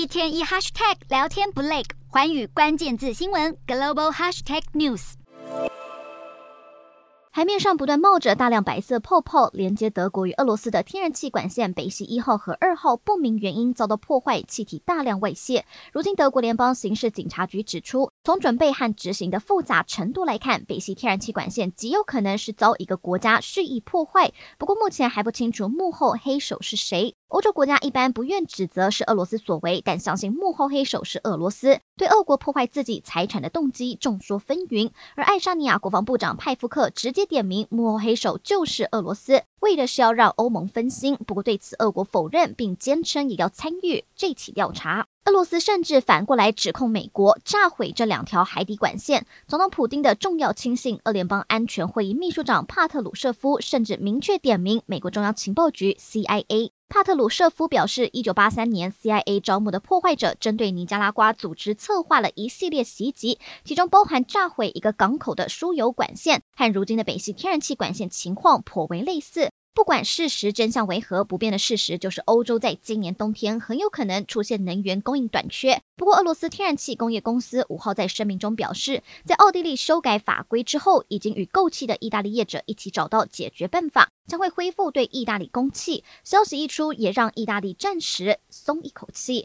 一天一 hashtag 聊天不累，环宇关键字新闻 global hashtag news。海面上不断冒着大量白色泡泡，连接德国与俄罗斯的天然气管线北溪一号和二号不明原因遭到破坏，气体大量外泄。如今，德国联邦刑事警察局指出，从准备和执行的复杂程度来看，北溪天然气管线极有可能是遭一个国家蓄意破坏。不过，目前还不清楚幕后黑手是谁。欧洲国家一般不愿指责是俄罗斯所为，但相信幕后黑手是俄罗斯，对俄国破坏自己财产的动机众说纷纭。而爱沙尼亚国防部长派夫克直接点名幕后黑手就是俄罗斯，为的是要让欧盟分心。不过对此，俄国否认，并坚称也要参与这起调查。俄罗斯甚至反过来指控美国炸毁这两条海底管线。总统普丁的重要亲信、俄联邦安全会议秘书长帕特鲁舍夫甚至明确点名美国中央情报局 （CIA）。帕特鲁舍夫表示，一九八三年 CIA 招募的破坏者针对尼加拉瓜组织策划了一系列袭击，其中包含炸毁一个港口的输油管线，和如今的北溪天然气管线情况颇为类似。不管事实真相为何，不变的事实就是欧洲在今年冬天很有可能出现能源供应短缺。不过，俄罗斯天然气工业公司五号在声明中表示，在奥地利修改法规之后，已经与购气的意大利业者一起找到解决办法，将会恢复对意大利供气。消息一出，也让意大利暂时松一口气。